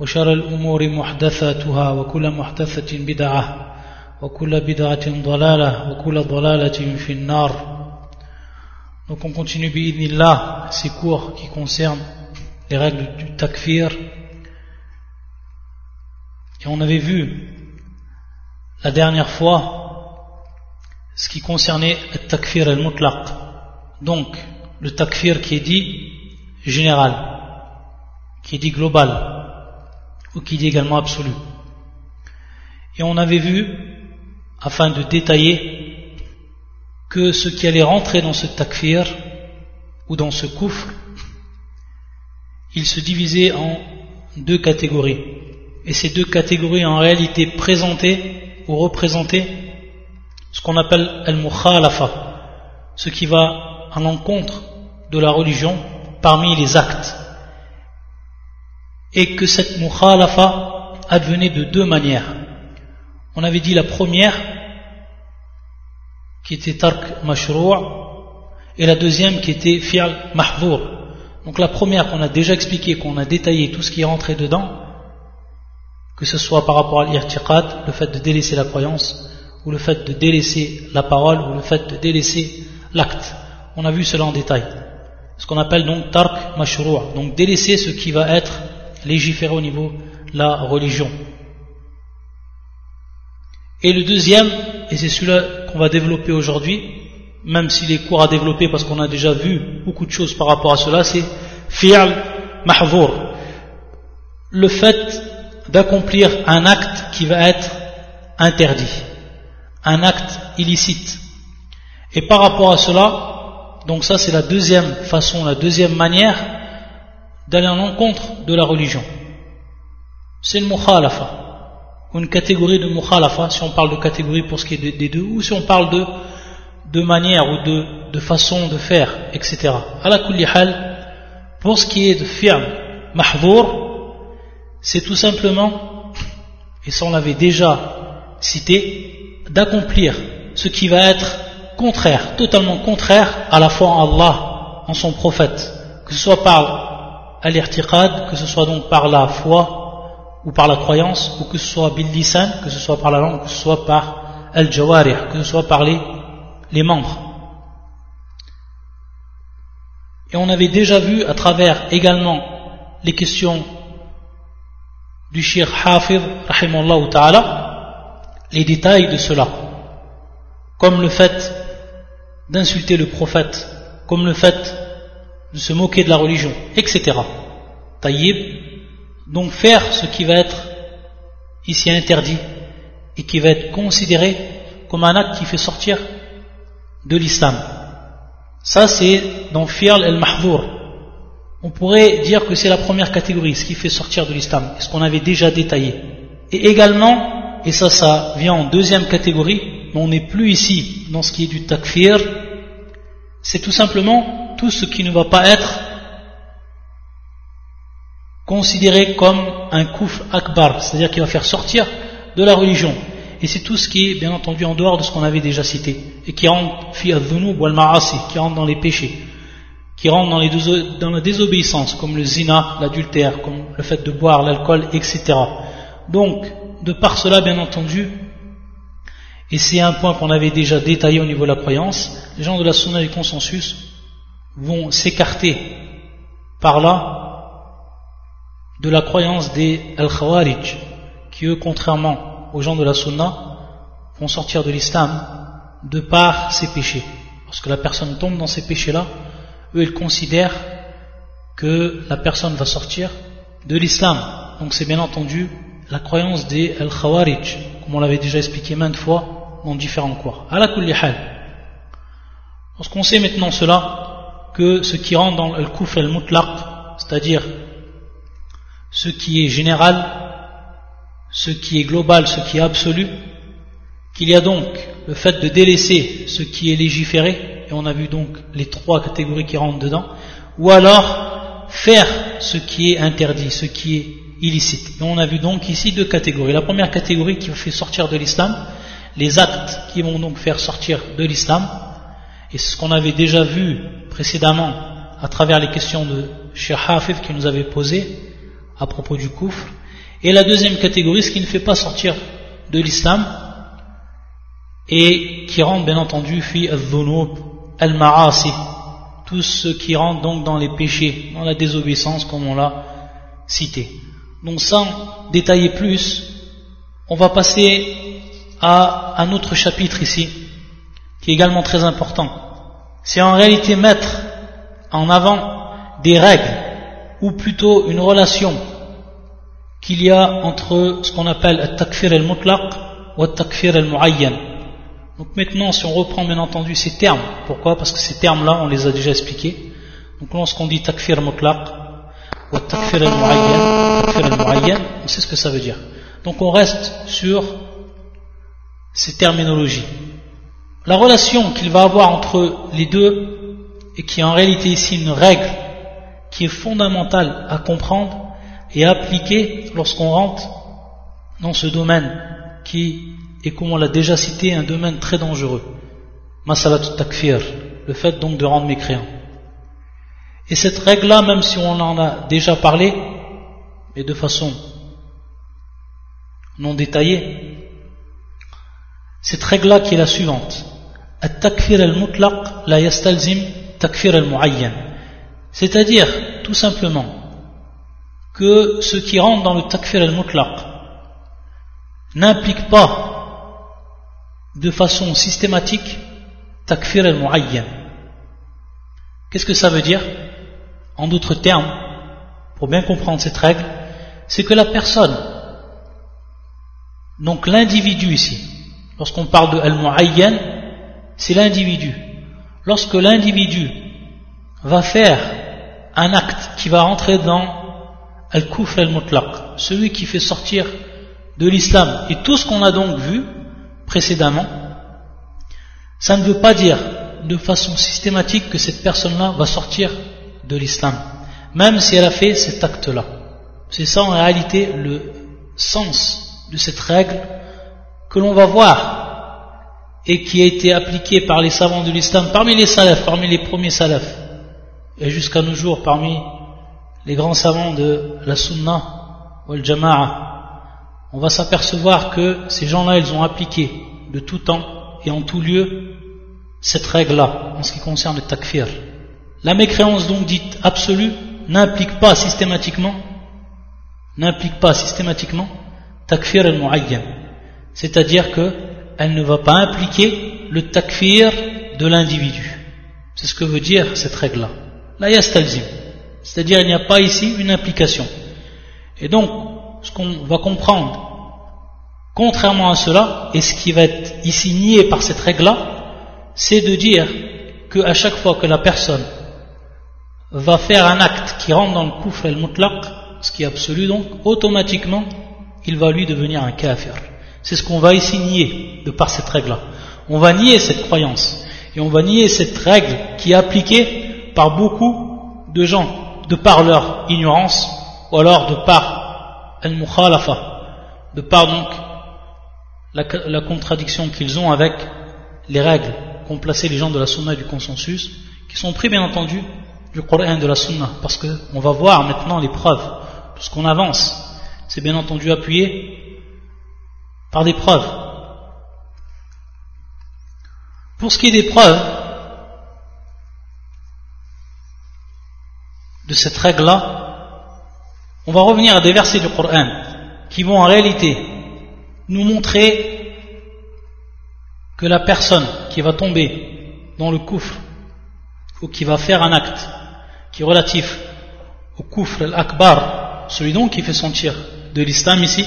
وشر الأمور محدثاتها وكل محدثة بدعة وكل بدعة ضلالة وكل ضلالة في النار Donc on continue bi'idnillah ces cours qui concernent les règles du takfir et on avait vu la dernière fois ce qui concernait le takfir al-mutlaq donc le takfir qui est dit général qui est dit global ou qui dit également absolu. Et on avait vu, afin de détailler, que ce qui allait rentrer dans ce takfir ou dans ce koufr, il se divisait en deux catégories. Et ces deux catégories en réalité présentaient ou représentaient ce qu'on appelle al-mukhalafa, ce qui va à l'encontre de la religion parmi les actes et que cette mukhalafa advenait de deux manières. On avait dit la première, qui était tark mashrou' et la deuxième qui était fi'al mahvour. Donc la première qu'on a déjà expliqué, qu'on a détaillé tout ce qui est rentré dedans, que ce soit par rapport à l'irtiqad, le fait de délaisser la croyance, ou le fait de délaisser la parole, ou le fait de délaisser l'acte. On a vu cela en détail. Ce qu'on appelle donc tark mashrou', donc délaisser ce qui va être légiférer au niveau de la religion. Et le deuxième, et c'est celui-là qu'on va développer aujourd'hui, même s'il est court à développer parce qu'on a déjà vu beaucoup de choses par rapport à cela, c'est fi'al mahvour. Le fait d'accomplir un acte qui va être interdit, un acte illicite. Et par rapport à cela, donc ça c'est la deuxième façon, la deuxième manière d'aller en l'encontre de la religion. C'est le mukhalafa, une catégorie de mukhalafa, si on parle de catégorie pour ce qui est des deux, ou si on parle de, de manière ou de, de façon de faire, etc. la kulli hal, pour ce qui est de fi'l mahdour, c'est tout simplement, et ça on l'avait déjà cité, d'accomplir ce qui va être contraire, totalement contraire à la foi en Allah, en son prophète, que ce soit par al que ce soit donc par la foi ou par la croyance, ou que ce soit bil lisan, que ce soit par la langue, que ce soit par al-jawarih, que ce soit par les, les membres. Et on avait déjà vu à travers également les questions du shir rahimallahu ta'ala, les détails de cela, comme le fait d'insulter le prophète, comme le fait de se moquer de la religion, etc. Taïb, donc faire ce qui va être ici interdit et qui va être considéré comme un acte qui fait sortir de l'islam. Ça c'est dans Fial el-Mahdour. On pourrait dire que c'est la première catégorie, ce qui fait sortir de l'islam, ce qu'on avait déjà détaillé. Et également, et ça ça vient en deuxième catégorie, mais on n'est plus ici dans ce qui est du takfir, c'est tout simplement tout ce qui ne va pas être considéré comme un kouf akbar, c'est-à-dire qui va faire sortir de la religion. Et c'est tout ce qui est bien entendu en dehors de ce qu'on avait déjà cité, et qui rentre qui rentre dans les péchés, qui rentre dans la désobéissance, comme le zina, l'adultère, comme le fait de boire l'alcool, etc. Donc, de par cela, bien entendu, et c'est un point qu'on avait déjà détaillé au niveau de la croyance, les gens de la sunna du consensus vont s'écarter par là de la croyance des Al-Khawarij, qui eux, contrairement aux gens de la Sunna, vont sortir de l'islam de par ces péchés. Lorsque la personne tombe dans ces péchés-là, eux, ils considèrent que la personne va sortir de l'islam. Donc c'est bien entendu la croyance des Al-Khawarij, comme on l'avait déjà expliqué maintes fois dans différents cours. À la. Lorsqu'on sait maintenant cela, que ce qui rentre dans le kouf el mutlaq, c'est-à-dire ce qui est général, ce qui est global, ce qui est absolu, qu'il y a donc le fait de délaisser ce qui est légiféré, et on a vu donc les trois catégories qui rentrent dedans, ou alors faire ce qui est interdit, ce qui est illicite. Et on a vu donc ici deux catégories. La première catégorie qui fait sortir de l'islam, les actes qui vont donc faire sortir de l'islam, et c'est ce qu'on avait déjà vu précédemment à travers les questions de Cheikh Hafid qui nous avait posées à propos du kufr. Et la deuxième catégorie, ce qui ne fait pas sortir de l'islam et qui rentre bien entendu fi al-dhunub al-ma'asi, tout ce qui rentre donc dans les péchés, dans la désobéissance comme on l'a cité. Donc sans détailler plus, on va passer à un autre chapitre ici, qui est également très important. C'est en réalité mettre en avant des règles, ou plutôt une relation qu'il y a entre ce qu'on appelle le takfir al-mutlaq ou le takfir al-mu'ayyan. Donc maintenant, si on reprend bien entendu ces termes, pourquoi? Parce que ces termes-là, on les a déjà expliqués. Donc lorsqu'on dit takfir mutlaq ou takfir al-mu'ayyan, on sait ce que ça veut dire. Donc on reste sur ces terminologies. La relation qu'il va avoir entre les deux, et qui est en réalité ici une règle qui est fondamentale à comprendre et à appliquer lorsqu'on rentre dans ce domaine qui est, comme on l'a déjà cité, un domaine très dangereux. Masalat takfir, le fait donc de rendre mécréant. Et cette règle-là, même si on en a déjà parlé, mais de façon non détaillée, cette règle-là qui est la suivante. At-takfir al-mutlaq la yastalzim takfir al-mu'ayyan. C'est-à-dire, tout simplement, que ce qui rentre dans le takfir al-mutlaq n'implique pas de façon systématique takfir al-mu'ayyan. Qu'est-ce que ça veut dire? En d'autres termes, pour bien comprendre cette règle, c'est que la personne, donc l'individu ici, lorsqu'on parle de al-muayyan c'est l'individu. Lorsque l'individu va faire un acte qui va rentrer dans al-kufr al-mutlaq, celui qui fait sortir de l'islam, et tout ce qu'on a donc vu précédemment, ça ne veut pas dire de façon systématique que cette personne-là va sortir de l'islam, même si elle a fait cet acte-là. C'est ça en réalité le sens de cette règle que l'on va voir et qui a été appliqué par les savants de l'islam, parmi les salafs, parmi les premiers salafs, et jusqu'à nos jours parmi les grands savants de la sunna ou le jama'a, on va s'apercevoir que ces gens-là, ils ont appliqué de tout temps et en tout lieu cette règle-là en ce qui concerne le takfir. La mécréance donc dite absolue n'implique pas systématiquement n'implique pas systématiquement takfir al-mu'ayyan. C'est-à-dire que elle ne va pas impliquer le takfir de l'individu. C'est ce que veut dire cette règle-là. La yastalzim. C'est-à-dire il n'y a pas ici une implication. Et donc, ce qu'on va comprendre, contrairement à cela, et ce qui va être ici nié par cette règle-là, c'est de dire qu'à chaque fois que la personne va faire un acte qui rentre dans le kufr al-mutlaq, ce qui est absolu donc, automatiquement, il va lui devenir un kafir. C'est ce qu'on va ici nier de par cette règle-là. On va nier cette croyance et on va nier cette règle qui est appliquée par beaucoup de gens de par leur ignorance ou alors de par al-mukhalafa, de par donc la, contradiction qu'ils ont avec les règles qu'ont placées les gens de la sunna et du consensus, qui sont pris bien entendu du Coran de la sunna, parce qu'on va voir maintenant les preuves, puisqu'on avance, c'est bien entendu appuyé par des preuves. Pour ce qui est des preuves de cette règle-là, on va revenir à des versets du Coran qui vont en réalité nous montrer que la personne qui va tomber dans le coufre ou qui va faire un acte qui est relatif au coufre al-akbar, celui donc qui fait sentir de l'islam ici,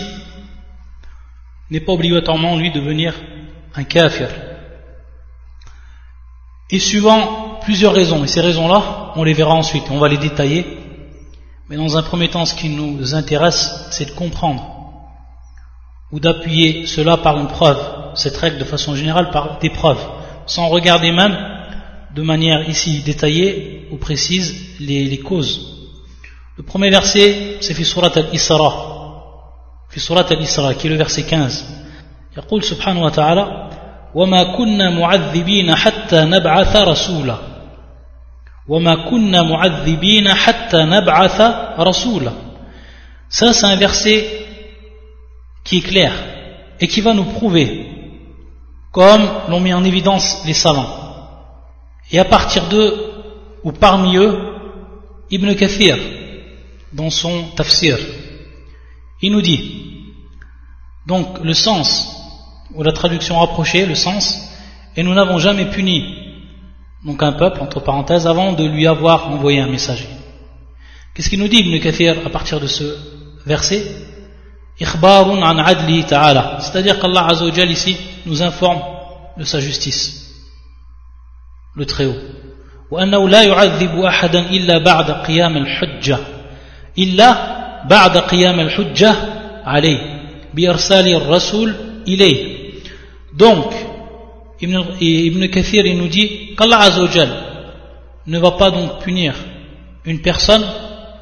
n'est pas obligatoirement lui devenir un kafir. Et suivant plusieurs raisons, et ces raisons-là, on les verra ensuite, on va les détailler. Mais dans un premier temps, ce qui nous intéresse, c'est de comprendre ou d'appuyer cela par une preuve, cette règle de façon générale par des preuves, sans regarder même de manière ici détaillée ou précise les, causes. Le premier verset, c'est fi surat al-Isra, fi surat al-Isra, qui est le verset 15. يقول سبحانه وتعالى وما كنا معذبين حتى نبعث رسولا وما كنا معذبين حتى نبعث رسولا ça c'est un verset qui est clair et qui va nous prouver, comme l'ont mis en évidence les savants. Et à partir d'eux, ou parmi eux, Ibn Kathir, dans son tafsir, il nous dit, donc le sens, ou la traduction rapprochée, le sens, et nous n'avons jamais puni donc un peuple, entre parenthèses, avant de lui avoir envoyé un messager. Qu'est-ce qu'il nous dit Ibn Kathir à partir de ce verset c'est-à-dire qu'Allah Azzawajal ici nous informe de sa justice le Très-Haut وأنه لا يعذب أحدا إلا بعد قيام الحجة إلا بعد قيام الحجة عليه بإرسال الرسول إليه donc Ibn, Ibn Kathir il nous dit qu'Allah Azzawajal ne va pas donc punir une personne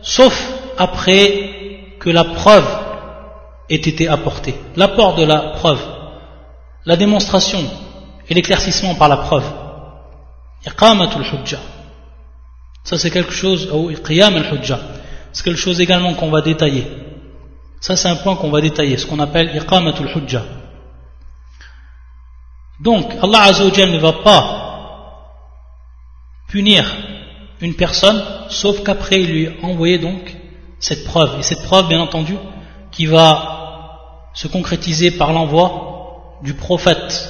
sauf après que la preuve ait été apporté. L'apport de la preuve, la démonstration et l'éclaircissement par la preuve. hujja. Ça c'est quelque chose, ou hujja. C'est quelque chose également qu'on va détailler. Ça c'est un point qu'on va détailler, ce qu'on appelle iqamatul hujja. Donc Allah Azzawajal ne va pas punir une personne sauf qu'après il lui a envoyé donc cette preuve. Et cette preuve bien entendu qui va se concrétiser par l'envoi du prophète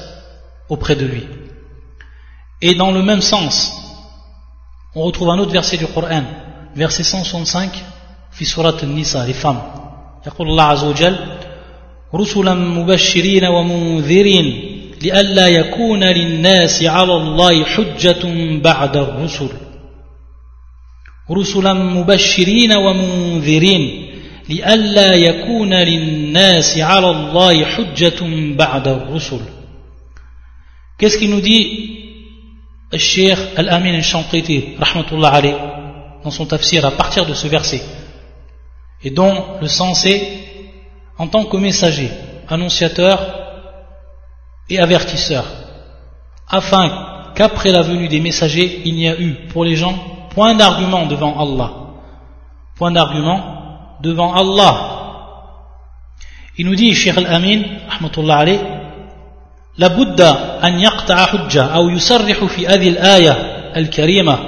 auprès de lui. Et dans le même sens, on retrouve un autre verset du Coran, verset 165, fi surat nisa les femmes. يقول الله عز وجل رسلا مبشرين ومنذرين لئلا يكون للناس على الله حجة بعد الرسل. رسلا مبشرين ومنذرين لئلا يكون للناس على الله حجة بعد الرسل. Qu'est-ce qu'il nous dit le Cheikh Al-Amin al-Shanqiti, rahmatullah alayh, dans son tafsir à partir de ce verset, et dont le sens est en tant que messager, annonciateur et avertisseur, afin qu'après la venue des messagers, il n'y a eu pour les gens point d'argument devant Allah. Point d'argument devant Allah. Il nous dit, Cheikh Al-Amin, rahmatullah alayh, لابد أن يقطع حجة أو يصرح في هذه الآية الكريمة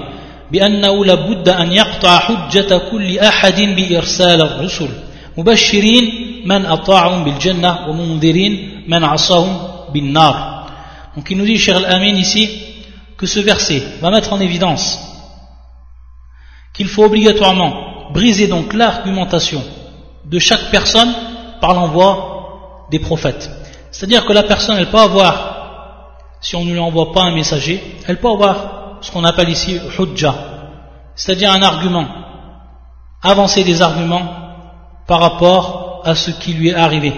بأنه لابد أن يقطع حجة كل أحد بإرسال الرسل مبشرين من أطاعهم بالجنة ومنذرين من عصاهم بالنار Donc il nous dit, Cheikh Al-Amin ici, que ce verset va mettre en évidence qu'il faut obligatoirement briser donc l'argumentation de chaque personne par l'envoi des prophètes. C'est-à-dire que la personne, elle peut avoir, si on ne lui envoie pas un messager, elle peut avoir ce qu'on appelle ici hujja, c'est-à-dire un argument, avancer des arguments par rapport à ce qui lui est arrivé.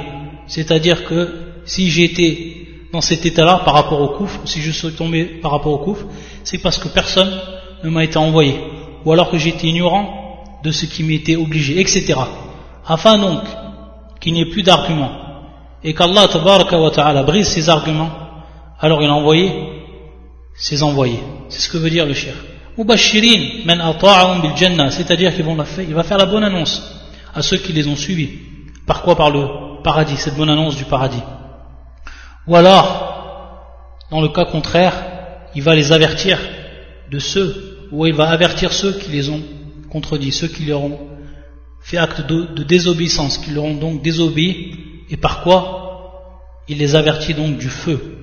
C'est-à-dire que si j'étais dans cet état-là par rapport au couf, si je suis tombé par rapport au couf, c'est parce que personne ne m'a été envoyé, ou alors que j'étais ignorant de ce qui m'était obligé, etc. Afin donc qu'il n'y ait plus d'arguments et qu'Allah ta'ala brise ses arguments, alors il a envoyé ses envoyés. C'est ce que veut dire le shir. c'est-à-dire qu'il va faire la bonne annonce à ceux qui les ont suivis. Par quoi? Par le paradis, cette bonne annonce du paradis. Ou alors, dans le cas contraire, il va les avertir de ceux, ou il va avertir ceux qui les ont contredit ceux qui leur ont fait acte de, désobéissance, qui leur ont donc désobéi, et par quoi? Il les avertit donc du feu.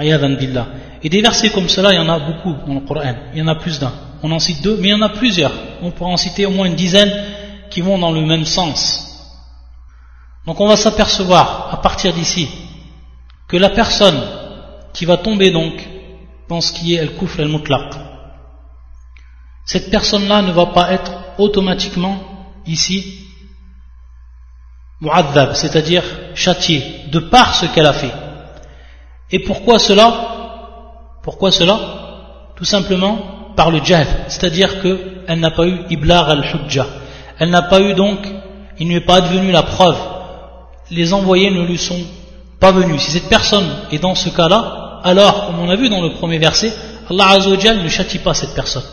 Et des versets comme cela, il y en a beaucoup dans le Coran, il y en a plus d'un. On en cite deux, mais il y en a plusieurs. On pourra en citer au moins une dizaine qui vont dans le même sens. Donc on va s'apercevoir à partir d'ici que la personne qui va tomber donc dans ce qui est el-kufr el-mutlaq, cette personne-là ne va pas être automatiquement ici mu'adhab, c'est-à-dire châtiée, de par ce qu'elle a fait. Et pourquoi cela? Pourquoi cela? Tout simplement par le jahl, c'est-à-dire qu'elle n'a pas eu iblar al-hujja. Elle n'a pas eu donc, il ne lui est pas advenu la preuve. Les envoyés ne lui sont pas venus. Si cette personne est dans ce cas-là, alors, comme on a vu dans le premier verset, Allah Azzawajal ne châtie pas cette personne.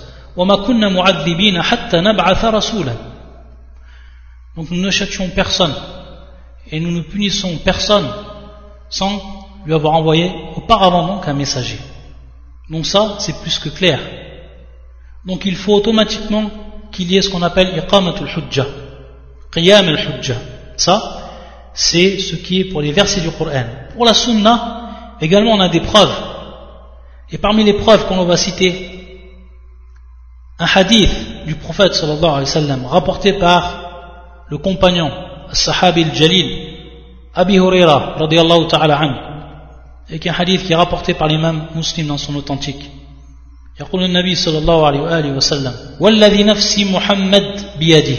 Donc nous ne châtions personne et nous ne punissons personne sans lui avoir envoyé auparavant donc un messager. Donc ça, c'est plus que clair. Donc il faut automatiquement qu'il y ait ce qu'on appelle iqamatul hujja, qiyam al-hujja. Ça, c'est ce qui est pour les versets du Coran. Pour la sunna, également on a des preuves. Et parmi les preuves qu'on va citer, un hadith du prophète sallallahu alayhi wa sallam, rapporté par le compagnon, al-sahabi al-jalil, Abi Huraira, radiallahu ta'ala anhu, et qui est un hadith qui est rapporté par l'imam muslim dans son authentique يقول النبي صلى الله عليه وآله وسلم والذي نفسي محمد بيده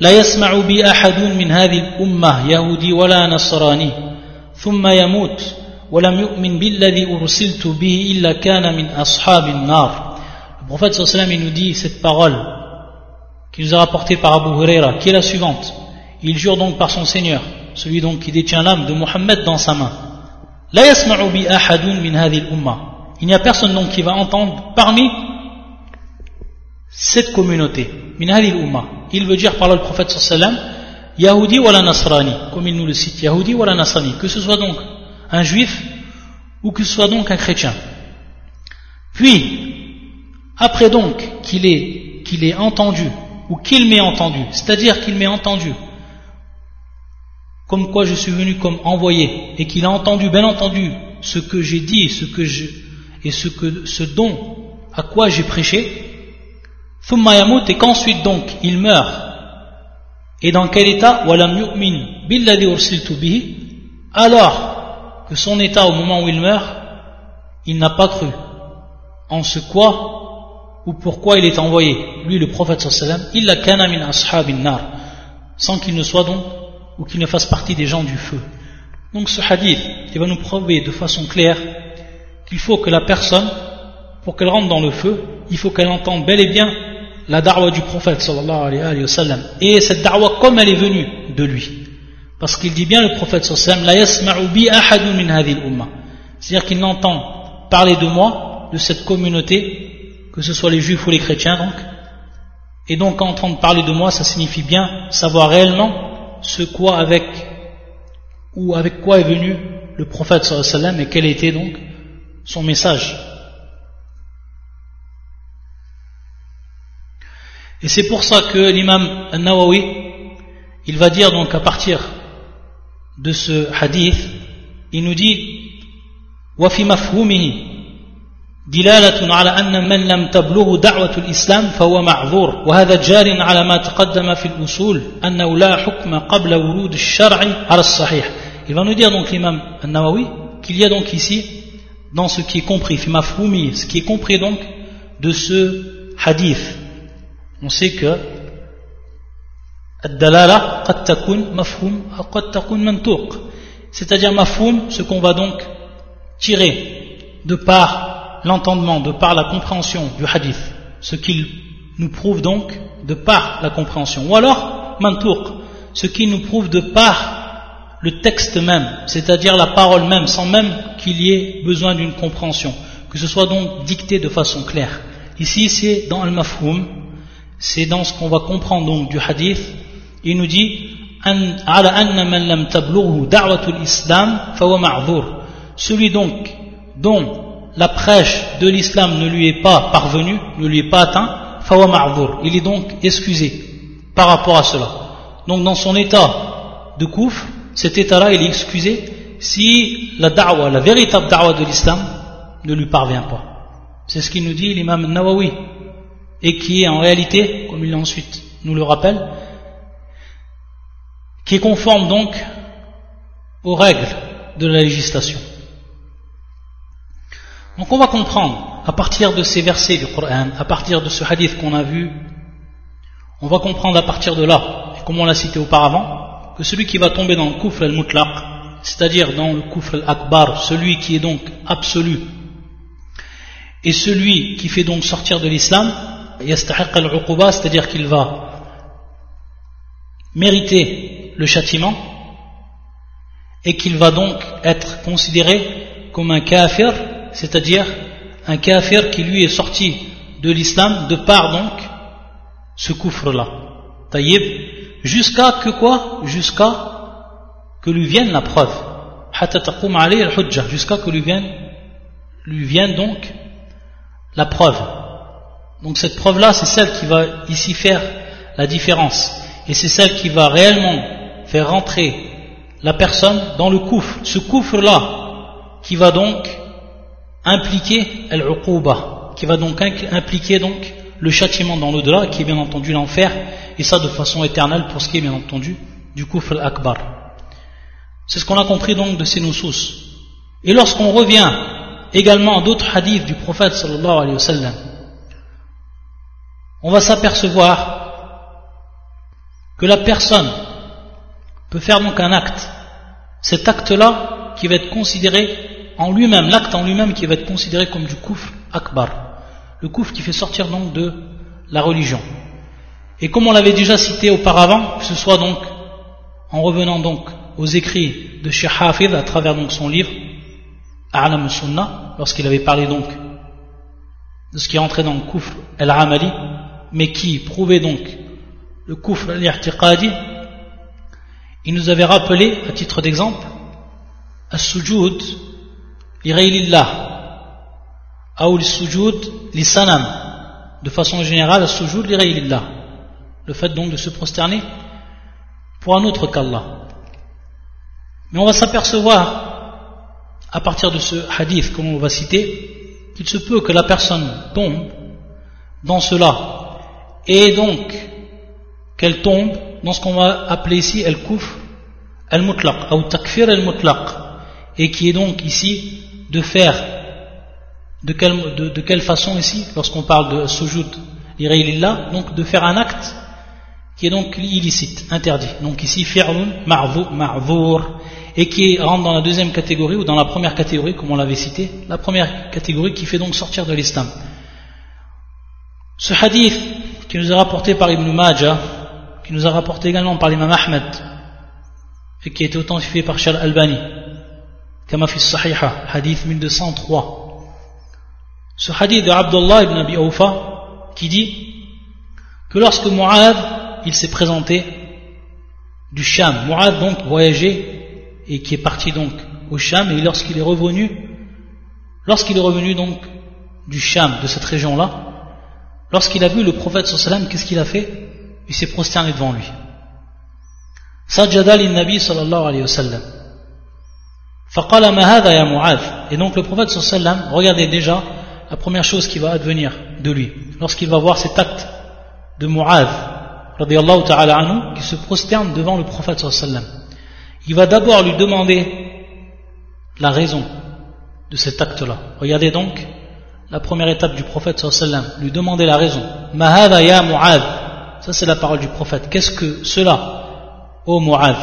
لا يسمع بي أحد من هذه الأمة يهودي ولا نصراني ثم يموت ولم يؤمن بالذي أرسلت به إلا كان من أصحاب النار Le prophète صلى الله عليه وسلم il nous dit cette parole qui nous a rapportée par Abu Huraira qui est la suivante Il jure donc par son Seigneur, celui donc qui détient l'âme de Mohammed dans sa main. Il n'y a personne donc qui va entendre parmi cette communauté. Il veut dire par le prophète sallam, Yahudi ou la Nasrani, comme il nous le cite, Yahudi ou la Nasrani, que ce soit donc un juif ou que ce soit donc un chrétien. Puis, après donc qu'il ait, qu'il ait entendu, ou qu'il m'ait entendu, c'est-à-dire qu'il m'ait entendu, comme quoi je suis venu comme envoyé, et qu'il a entendu, bien entendu, ce que j'ai dit, ce que je, et ce, que, ce dont, à quoi j'ai prêché, et qu'ensuite donc il meurt, et dans quel état? Alors que son état au moment où il meurt, il n'a pas cru en ce quoi ou pourquoi il est envoyé, lui le prophète sallam, il a kana min ashabin nar, sans qu'il ne soit donc ou qu'il ne fasse partie des gens du feu. Donc ce hadith, il va nous prouver de façon claire qu'il faut que la personne, pour qu'elle rentre dans le feu, il faut qu'elle entende bel et bien la da'wah du prophète sallallahu alayhi wa. Et cette da'wah comme elle est venue de lui. Parce qu'il dit bien le prophète sallallahu alayhi wa sallam. C'est-à-dire qu'il n'entend parler de moi, de cette communauté, que ce soit les juifs ou les chrétiens donc. Et donc entendre parler de moi, ça signifie bien savoir réellement ce quoi avec ou avec quoi est venu le prophète sallam et quel était donc son message. Et c'est pour ça que l'imam An-Nawawi, il va dire donc à partir de ce hadith, il nous dit وفي مفهومه دلالة على أن من لم تبلغ دعوة الإسلام فهو معذور وهذا جار على ما تقدم في الأصول أنه لا حكم قبل ورود الشرع على الصحيح Il va nous dire donc l'imam An-Nawawi qu'il y a donc ici dans ce qui est compris, ce qui est compris donc de ce hadith. On sait que الدلالة قد تكون مفهوم أو قد تكون منطوق c'est-à-dire mafhoum, ce qu'on va donc tirer de par l'entendement, de par la compréhension du hadith, ce qu'il nous prouve donc de par la compréhension. Ou alors, mantouk, ce qui nous prouve de par le texte même, c'est-à-dire la parole même, sans même qu'il y ait besoin d'une compréhension, que ce soit donc dicté de façon claire. Ici, c'est dans Al-Mafhoum, c'est dans ce qu'on va comprendre donc du hadith, il nous dit celui donc dont la prêche de l'islam ne lui est pas parvenue, ne lui est pas atteint, il est donc excusé par rapport à cela. Donc dans son état de kouf, cet état-là, il est excusé si la da'wa, la véritable da'wa de l'islam ne lui parvient pas. C'est ce qu'il nous dit l'imam Nawawi, et qui est en réalité, comme il ensuite nous le rappelle, qui est conforme donc aux règles de la législation. Donc on va comprendre, à partir de ces versets du Coran, à partir de ce hadith qu'on a vu, on va comprendre à partir de là, comme on l'a cité auparavant, que celui qui va tomber dans le kufr al-mutlaq, c'est-à-dire dans le kufr al-akbar, celui qui est donc absolu, et celui qui fait donc sortir de l'islam, c'est-à-dire qu'il va mériter le châtiment, et qu'il va donc être considéré comme un kafir, c'est-à-dire un kafir qui lui est sorti de l'islam de par donc ce coufre-là. Taïb, jusqu'à que quoi? Jusqu'à que lui vienne la preuve. Jusqu'à que lui vienne, lui vienne donc la preuve. Donc cette preuve-là, c'est celle qui va ici faire la différence. Et c'est celle qui va réellement faire rentrer la personne dans le coufre. Ce coufre-là, qui va donc impliquer al qui va donc impliquer donc le châtiment dans l'au-delà, qui est bien entendu l'enfer, et ça de façon éternelle pour ce qui est bien entendu du kufr akbar. C'est ce qu'on a compris donc de ces nusus. Et lorsqu'on revient également à d'autres hadiths du prophète sallallahu alayhi wa sallam, on va s'apercevoir que la personne peut faire donc un acte. Cet acte-là qui va être considéré en lui-même, l'acte en lui-même qui va être considéré comme du kufr akbar. Le kufr qui fait sortir donc de la religion. Et comme on l'avait déjà cité auparavant, que ce soit donc en revenant donc aux écrits de Sheikh Hafid à travers donc son livre A'lam Sunnah, lorsqu'il avait parlé donc de ce qui rentrait dans le kufr al-amali, mais qui prouvait donc le kufr al-i'tiqadi, il nous avait rappelé, à titre d'exemple, as-sujud li ou sujud li sanam. De façon générale as-sujud li le fait donc de se prosterner pour un autre qu'Allah. Mais on va s'apercevoir à partir de ce hadith comme on va citer qu'il se peut que la personne tombe dans cela. Et donc qu'elle tombe dans ce qu'on va appeler ici el kufr al-mutlaq ou takfir al-mutlaq et qui est donc ici de faire de quelle, de, quelle façon ici lorsqu'on parle de sujud lillah donc de faire un acte qui est donc illicite, interdit. Donc ici fi'lun ma'vour et qui rentre dans la deuxième catégorie ou dans la première catégorie comme on l'avait cité la première catégorie qui fait donc sortir de l'islam. Ce hadith qui nous est rapporté par Ibn Majah qui nous a rapporté également par l'imam Ahmed et qui a été authentifié par Charles Albani fi Sahiha, hadith 1203 ce hadith de Abdullah ibn Abi Awfa qui dit que lorsque Mu'ad il s'est présenté du Sham Mu'ad donc voyagé et qui est parti donc au Sham et lorsqu'il est revenu lorsqu'il est revenu donc du Sham de cette région là lorsqu'il a vu le prophète sallam qu'est-ce qu'il a fait? Il s'est prosterné devant lui. Sajjada nabi sallallahu alayhi wa sallam. Et donc le prophète sallam, regardez déjà la première chose qui va advenir de lui, lorsqu'il va voir cet acte de Mu'adh, ta'ala qui se prosterne devant le prophète sallam. Il va d'abord lui demander la raison de cet acte-là. Regardez donc la première étape du prophète sallam, lui demander la raison. Ma hadha ya Mu'adh? Ça, c'est la parole du prophète. Qu'est-ce que cela, ô Mu'adh?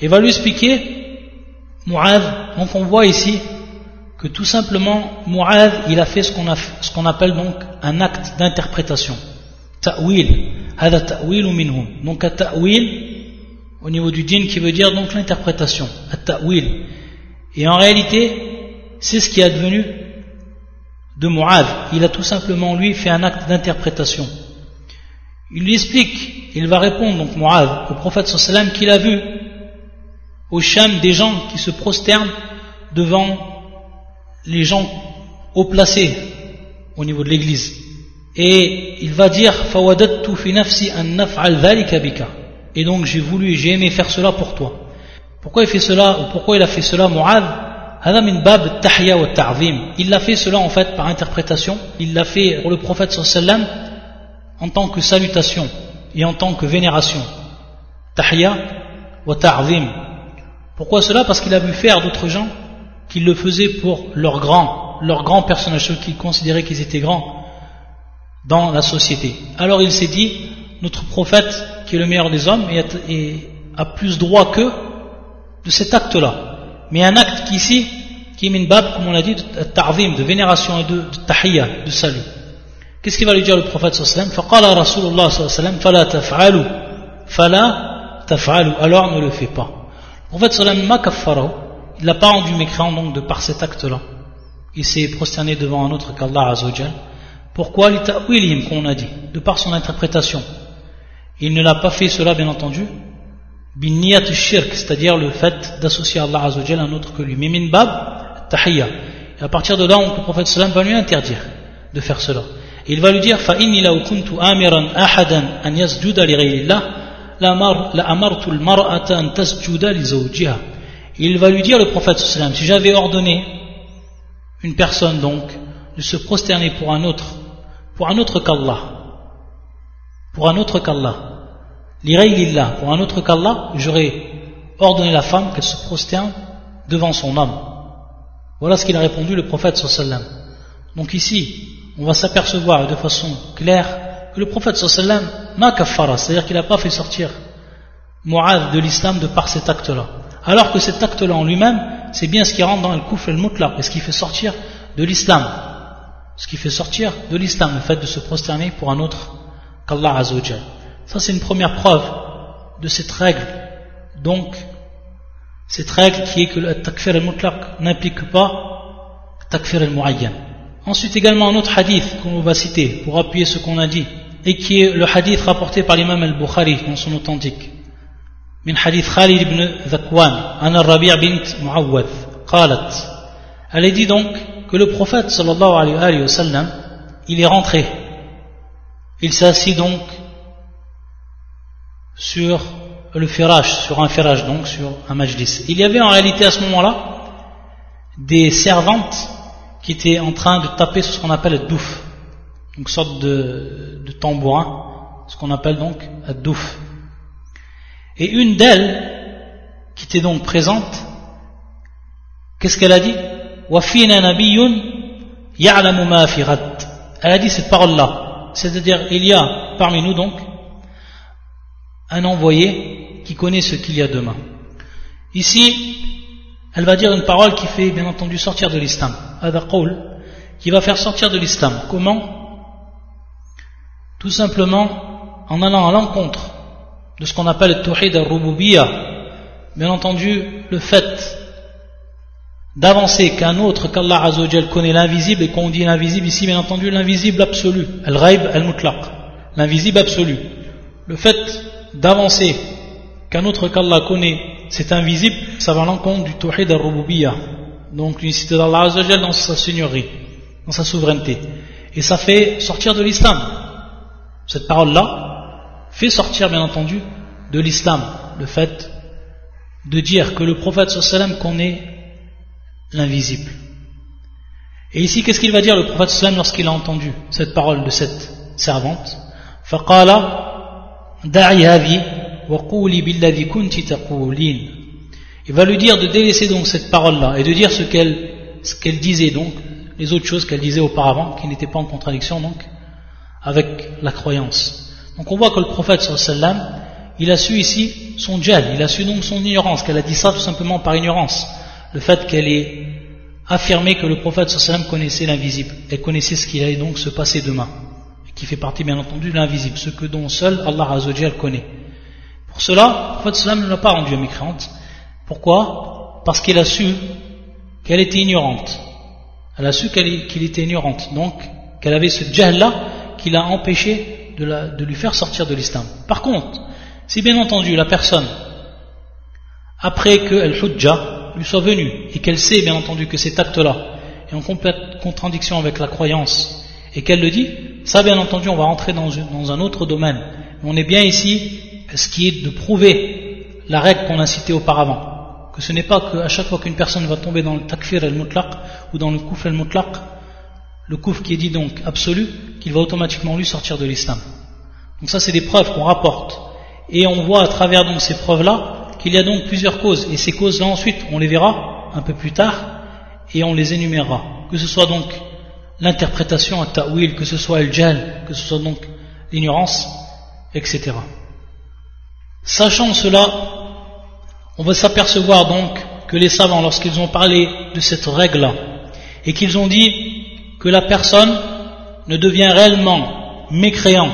Il va lui expliquer, Mu'adh, donc on voit ici que tout simplement, Mu'adh, il a fait ce qu'on appelle donc un acte d'interprétation. Ta'wil. Hada ta'wil minhum. Donc, ta'wil, au niveau du din, qui veut dire donc l'interprétation. ta'wil. Et en réalité, c'est ce qui est advenu de Mu'adh. Il a tout simplement, lui, fait un acte d'interprétation. Il lui explique, il va répondre, donc Mu'adh, au prophète sallam qu'il a vu au Sham des gens qui se prosternent devant les gens haut placés au niveau de l'église. Et il va dire, Et donc j'ai voulu, j'ai aimé faire cela pour toi. Pourquoi il fait cela, ou pourquoi il a fait cela, Mu'adh? Il l'a fait cela en fait par interprétation, il l'a fait pour le prophète sallam en tant que salutation et en tant que vénération. Tahya wa ta'zim. Pourquoi cela Parce qu'il a vu faire d'autres gens qui le faisaient pour leurs grands, leurs grands personnages, ceux qui considéraient qu'ils étaient grands dans la société. Alors il s'est dit, notre prophète, qui est le meilleur des hommes et a plus droit que de cet acte-là. Mais un acte qui ici, qui est minbab, comme on l'a dit, de ta'zim, de vénération et de, de tahiyya, de salut. Qu'est-ce qu'il va lui dire le prophète sallallahu alayhi wa sallam? Taf'alu, fala taf'alu, alors ne le fais pas. Prophète sallallahu alayhi il l'a pas rendu mécréant donc de par cet acte-là. Il s'est prosterné devant un autre qu'Allah azawajal. Pourquoi L'ita'wilim, qu'on a dit, de par son interprétation? Il ne l'a pas fait cela, bien entendu, binniyat shirk, c'est-à-dire le fait d'associer Allah Azzawajal un autre que lui. Mais min bab, tahiyya. Et à partir de là, le prophète sallam va lui interdire de faire cela. Et il va lui dire, kuntu amiran ahadan an yasjuda li Il va lui dire le prophète si j'avais ordonné une personne donc de se prosterner pour un autre, pour un autre qu'Allah, pour un autre qu'Allah, pour un autre qu'Allah, j'aurais ordonné la femme qu'elle se prosterne devant son homme. Voilà ce qu'il a répondu le prophète sallam. Donc ici, on va s'apercevoir de façon claire que le prophète sallam n'a kafara, c'est-à-dire qu'il n'a pas fait sortir Mu'ad de l'islam de par cet acte-là. Alors que cet acte-là en lui-même, c'est bien ce qui rentre dans le kouf et le mutlaq, et ce qui fait sortir de l'islam. Ce qui fait sortir de l'islam, le fait de se prosterner pour un autre qu'Allah Azzawajal. Ça, c'est une première preuve de cette règle. Donc, cette règle qui est que le takfir al-mutlaq n'implique pas takfir al-mu'ayyan. Ensuite, également, un autre hadith qu'on va citer pour appuyer ce qu'on a dit, et qui est le hadith rapporté par l'imam al-Bukhari dans son authentique. من حديث خالد بن ذكوان أن الربيع بنت معوذ قالت Elle a dit donc que le prophète sallallahu alayhi wa sallam, il est rentré. Il s'est assis donc sur le ferrage, sur un ferrage donc, sur un majlis. Il y avait en réalité à ce moment-là des servantes qui étaient en train de taper sur ce qu'on appelle le douf, une sorte de, tambourin, ce qu'on appelle donc le douf. Et une d'elles, qui était donc présente, qu'est-ce qu'elle a dit? Elle a dit cette parole-là, c'est-à-dire il y a parmi nous donc un envoyé qui connaît ce qu'il y a demain. Ici, elle va dire une parole qui fait bien entendu sortir de l'islam. qui va faire sortir de l'islam. Comment? Tout simplement en allant à l'encontre de ce qu'on appelle le tawhid al-rububiyya. Bien entendu, le fait d'avancer qu'un autre qu'Allah Azzawajal connaît l'invisible et qu'on dit l'invisible ici bien entendu l'invisible absolu al-ghaib al-mutlaq l'invisible absolu le fait d'avancer qu'un autre qu'Allah connaît, c'est invisible, ça va à l'encontre du tawhid al-rububiyya, donc l'unicité d'Allah dans sa seigneurie, dans sa souveraineté. Et ça fait sortir de l'islam. Cette parole-là fait sortir, bien entendu, de l'islam le fait de dire que le prophète sallam connaît l'invisible. Et ici, qu'est-ce qu'il va dire le prophète sallam lorsqu'il a entendu cette parole de cette servante? Il va lui dire de délaisser donc cette parole-là et de dire ce qu'elle ce qu'elle disait donc, les autres choses qu'elle disait auparavant, qui n'étaient pas en contradiction donc avec la croyance. Donc on voit que le prophète sallam, il a su ici son djal, il a su donc son ignorance, qu'elle a dit ça tout simplement par ignorance. Le fait qu'elle ait affirmé que le prophète sallam connaissait l'invisible, elle connaissait ce qui allait donc se passer demain qui fait partie bien entendu de l'invisible, ce que dont seul Allah Azzawajal connaît. Pour cela, le prophète sallam ne l'a pas rendue mécréante. Pourquoi? Parce qu'elle a su qu'elle était ignorante. Elle a su qu'il était ignorante, donc qu'elle avait ce djahl-là qui l'a empêché de, lui faire sortir de l'islam. Par contre, si bien entendu la personne, après que al-hujja lui soit venue et qu'elle sait bien entendu que cet acte-là est en complète contradiction avec la croyance et qu'elle le dit, ça bien entendu on va rentrer dans, un autre domaine. On est bien ici ce qui est de prouver la règle qu'on a citée auparavant. Que ce n'est pas qu'à chaque fois qu'une personne va tomber dans le takfir al-mutlaq ou dans le kouf al-mutlaq, le kouf qui est dit donc absolu, qu'il va automatiquement lui sortir de l'islam. Donc ça c'est des preuves qu'on rapporte. Et on voit à travers donc ces preuves-là qu'il y a donc plusieurs causes. Et ces causes-là ensuite, on les verra un peu plus tard et on les énumérera. Que ce soit donc l'interprétation à ta'wil, que ce soit le jal, que ce soit donc l'ignorance, etc. Sachant cela, on va s'apercevoir donc que les savants, lorsqu'ils ont parlé de cette règle-là, et qu'ils ont dit que la personne ne devient réellement mécréant,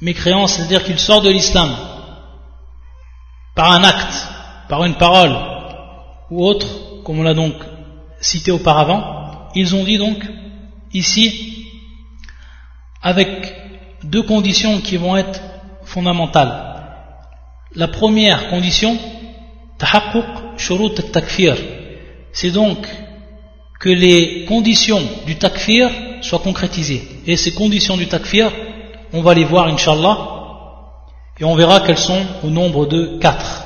mécréant, c'est-à-dire qu'il sort de l'islam par un acte, par une parole ou autre, comme on l'a donc cité auparavant, ils ont dit donc ici avec deux conditions qui vont être fondamentales. La première condition, c'est donc que les conditions du takfir soient concrétisées. Et ces conditions du takfir, on va les voir, inshallah, et on verra qu'elles sont au nombre de quatre.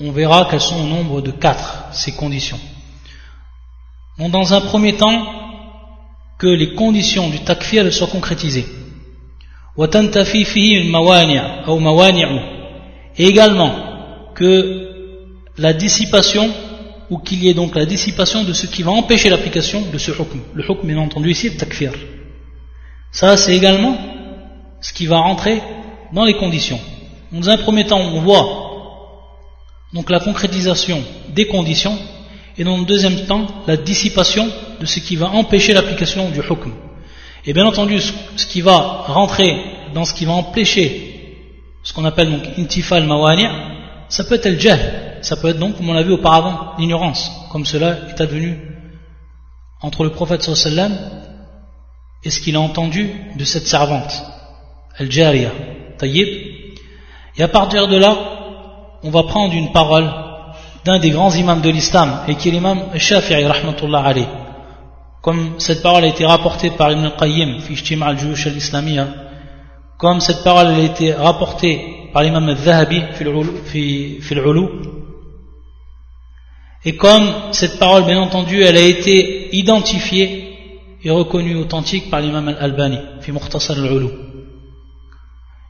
On verra qu'elles sont au nombre de quatre, ces conditions. Donc, dans un premier temps, que les conditions du takfir soient concrétisées. Et également que la dissipation, ou qu'il y ait donc la dissipation de ce qui va empêcher l'application de ce hukm. Le hukm, bien entendu, ici, le takfir. Ça, c'est également ce qui va rentrer dans les conditions. Dans un premier temps, on voit donc la concrétisation des conditions, et dans le deuxième temps, la dissipation de ce qui va empêcher l'application du hukm. Et bien entendu, ce qui va rentrer dans ce qui va empêcher ce qu'on appelle donc intifal mawani', ça peut être le jahl, ça peut être donc, comme on l'a vu auparavant, l'ignorance, comme cela est advenu entre le prophète sallam et ce qu'il a entendu de cette servante, al-jariya, tayyib. Et à partir de là, on va prendre une parole d'un des grands imams de l'islam, et qui est l'imam Shafi'i, rahmatullah alayh. Comme cette parole a été rapportée par Ibn al-Qayyim, fi al-Jush al-Islamiyya, comme cette parole a été rapportée par l'imam al-Zahabi, fi al et comme cette parole, bien entendu, elle a été identifiée et reconnue authentique par l'imam al-Albani, fi Mukhtasar al-Ulu.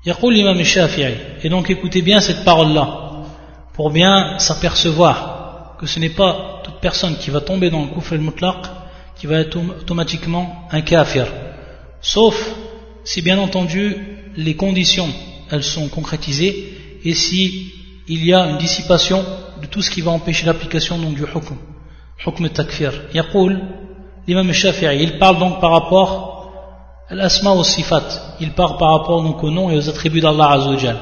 l'imam al-Shafi'i, et donc écoutez bien cette parole-là, pour bien s'apercevoir que ce n'est pas toute personne qui va tomber dans le kufr al-mutlaq qui va être automatiquement un kafir. Sauf si bien entendu les conditions elles sont concrétisées et si il y a une dissipation de tout ce qui va empêcher l'application donc du hukm, hukm takfir. Yaqul, l'imam Shafi'i, il parle donc par rapport à l'asma au sifat, il parle par rapport donc aux noms et aux attributs d'Allah Azzawajal.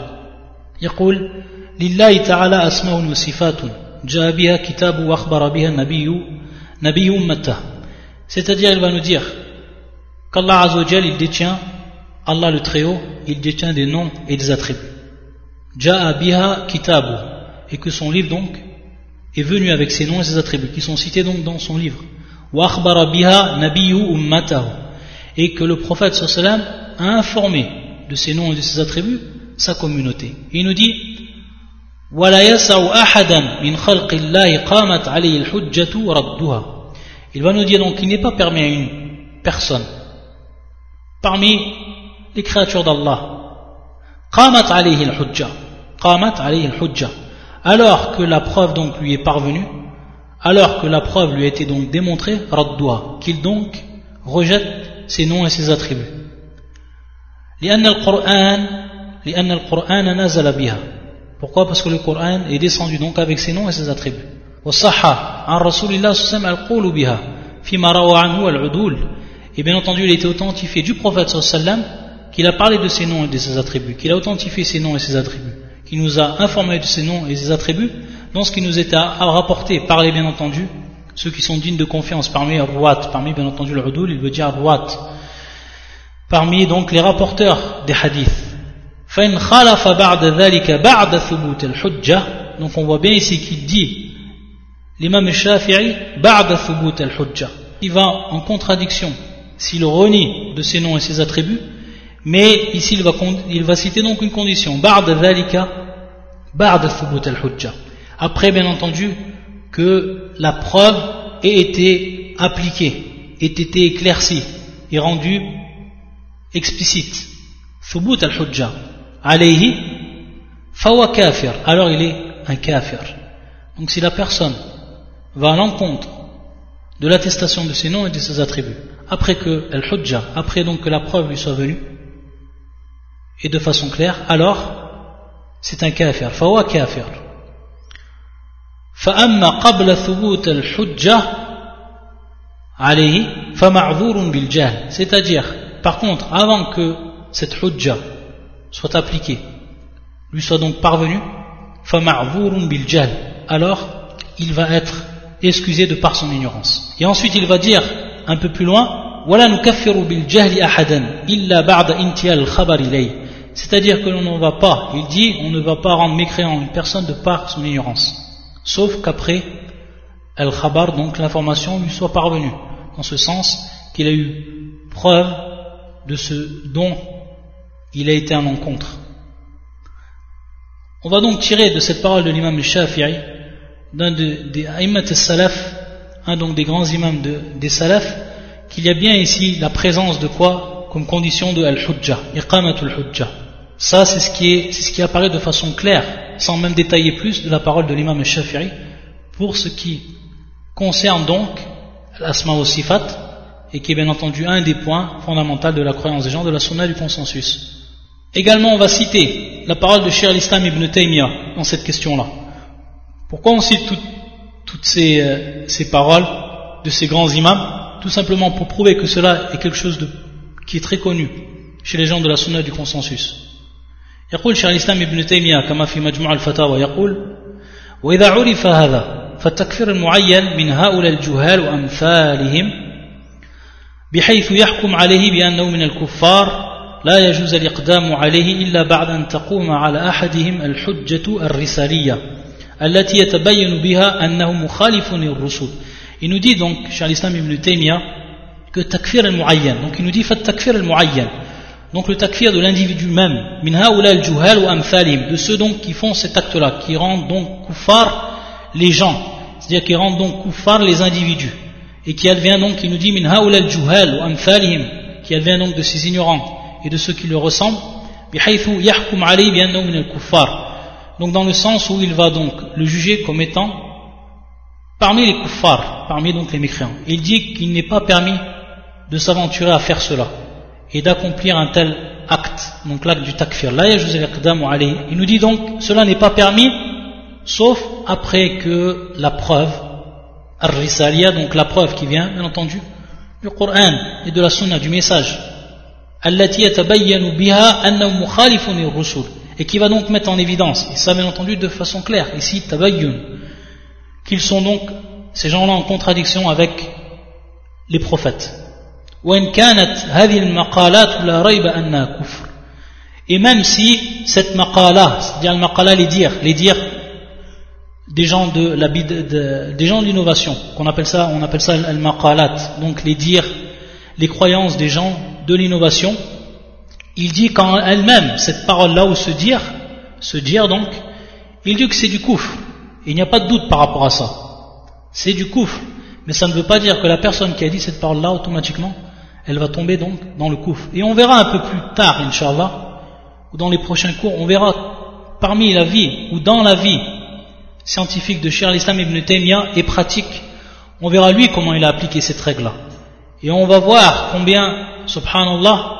Yaqul, لله تعالى أسماء وصفات جاء بها كتاب وأخبر بها النبي نبي أمته c'est-à-dire il va nous dire qu'Allah Azzawajal il détient Allah le Très-Haut il détient des noms et des attributs Ja'a biha kitabu et que son livre donc est venu avec ses noms et ses attributs qui sont cités donc dans son livre wa akhbara biha nabiyyu ummatahu et que le prophète sallallahu a informé de ses noms et de ses attributs sa communauté il nous dit ولا يسع أحدا من خلق الله قامت عليه الحجة ردها Il va nous dire donc qu'il n'est pas permis à une personne parmi les créatures d'Allah قامت عليه الحجة قامت عليه الحجة alors que la preuve donc lui est parvenue, alors que la preuve lui a été donc démontrée, raddoua, qu'il donc rejette ses noms et ses attributs. Pourquoi? Parce que le Coran est descendu donc avec ses noms et ses attributs. Et bien entendu, il a été authentifié du prophète qu'il a parlé de ses noms et de ses attributs, qu'il a authentifié ses noms et ses attributs qui nous a informés de ses noms et ses attributs, dans ce qui nous est à, rapporter par les bien entendu, ceux qui sont dignes de confiance, parmi Rouat, parmi bien entendu le Rudoul, il veut dire Rouat, parmi donc les rapporteurs des hadiths. Donc on voit bien ici qu'il dit l'imam Shafi'i Il va en contradiction s'il renie de ses noms et ses attributs mais ici, il va, citer donc une condition. Après, bien entendu, que la preuve ait été appliquée, ait été éclaircie et rendue explicite. Thubut al-hujja. Alayhi, fawa kafir. Alors il est un kafir. Donc si la personne va à l'encontre de l'attestation de ses noms et de ses attributs, après que al-hujja, après donc que la preuve lui soit venue, et de façon claire, alors c'est un kafir فهو كافر فأما قبل ثبوت الحجة عليه فمعذور بالجهل c'est-à-dire par contre avant que cette hujja soit appliquée lui soit donc parvenue فمعذور بالجهل alors il va être excusé de par son ignorance et ensuite il va dire un peu plus loin ولا نكفر بالجهل أحدا إلا بعد انتهاء الخبر إليه c'est-à-dire que l'on ne va pas, il dit, on ne va pas rendre mécréant une personne de par son ignorance, sauf qu'après al-khabar, donc l'information lui soit parvenue, dans ce sens qu'il a eu preuve de ce dont il a été en encontre. On va donc tirer de cette parole de l'imam Shafi'i, d'un des imams salaf, un donc des grands imams des salaf, qu'il y a bien ici la présence de quoi comme condition de al-hujja, iqamatul hujja. Ça, c'est ce, qui apparaît de façon claire, sans même détailler plus de la parole de l'imam Shafi'i, pour ce qui concerne donc l'asma au sifat, et qui est bien entendu un des points fondamentaux de la croyance des gens, de la sunna du consensus. Également, on va citer la parole de Shir al-Islam ibn Taymiyyah dans cette question-là. Pourquoi on cite toutes ces, euh, ces, paroles de ces grands imams? Tout simplement pour prouver que cela est quelque chose de, qui est très connu chez les gens de la sunna du consensus. يقول شيخ الإسلام ابن تيمية كما في مجموع الفتاوى يقول وإذا عرف هذا فالتكفير المعين من هؤلاء الجهال وأمثالهم بحيث يحكم عليه بأنه من الكفار لا يجوز الإقدام عليه إلا بعد أن تقوم على أحدهم الحجة الرسالية التي يتبين بها أنه مخالف للرسل Il nous dit donc, chez l'islam ibn Taymiyyah, que takfir al-mu'ayyan. Donc il nous dit, fait takfir. Donc le takfir de l'individu même, de ceux donc qui font cet acte-là, qui rendent donc kuffar les gens, c'est-à-dire qui rendent donc kuffar les individus, et qui advient donc, qui nous dit qui advient donc de ces ignorants et de ceux qui le ressemblent, donc dans le sens où il va donc le juger comme étant parmi les kuffars, parmi donc les mécréants. Il dit qu'il n'est pas permis de s'aventurer à faire cela et d'accomplir un tel acte, donc l'acte du takfir. Il nous dit donc, cela n'est pas permis, sauf après que la preuve, ar-risaliya, donc la preuve qui vient, bien entendu, du Coran et de la sunna, du message, et qui va donc mettre en évidence, et ça bien entendu de façon claire, ici, tabayyun, qu'ils sont donc, ces gens-là en contradiction avec les prophètes. Et même si cette maqala, c'est-à-dire le maqala, les dires, les des gens de la de, des gens de l'innovation, qu'on appelle ça, on appelle ça al maqalat, donc les dires, les croyances des gens de l'innovation, il dit quand elle-même, cette parole-là ou ce dire, ce dire donc, il dit que c'est du kouf. Il n'y a pas de doute par rapport à ça. C'est du kouf. Mais ça ne veut pas dire que la personne qui a dit cette parole-là, automatiquement, elle va tomber donc dans le couf. Et on verra un peu plus tard, Inch'Allah, ou dans les prochains cours, on verra parmi la vie ou dans la vie scientifique de Cheikh al-Islam ibn Taymiyyah et pratique, on verra lui comment il a appliqué cette règle-là. Et on va voir combien, subhanallah,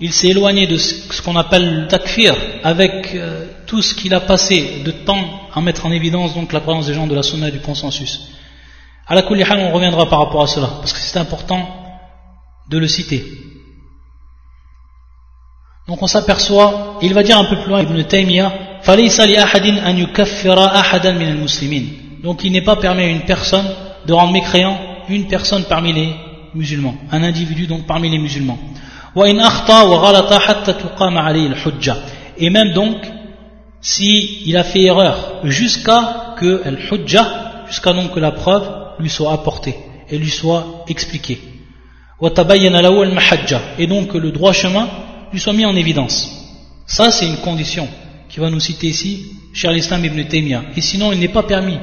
il s'est éloigné de ce qu'on appelle le takfir avec euh, tout ce qu'il a passé de temps à mettre en évidence donc la croyance des gens de la sunna et du consensus. À la on reviendra par rapport à cela, parce que c'est important de le citer. Donc on s'aperçoit, il va dire un peu plus loin Ibn Taymiyyah, donc il n'est pas permis à une personne de rendre mécréant une personne parmi les musulmans, un individu donc parmi les musulmans. Et même donc, si il a fait erreur jusqu'à que jusqu'à donc que la preuve lui soit apportée et lui soit expliquée et donc le droit chemin lui soit mis en évidence. Ça, c'est une condition qui va nous citer ici, cher l'Islam ibn Taymiyyah. Et sinon, il n'est pas permis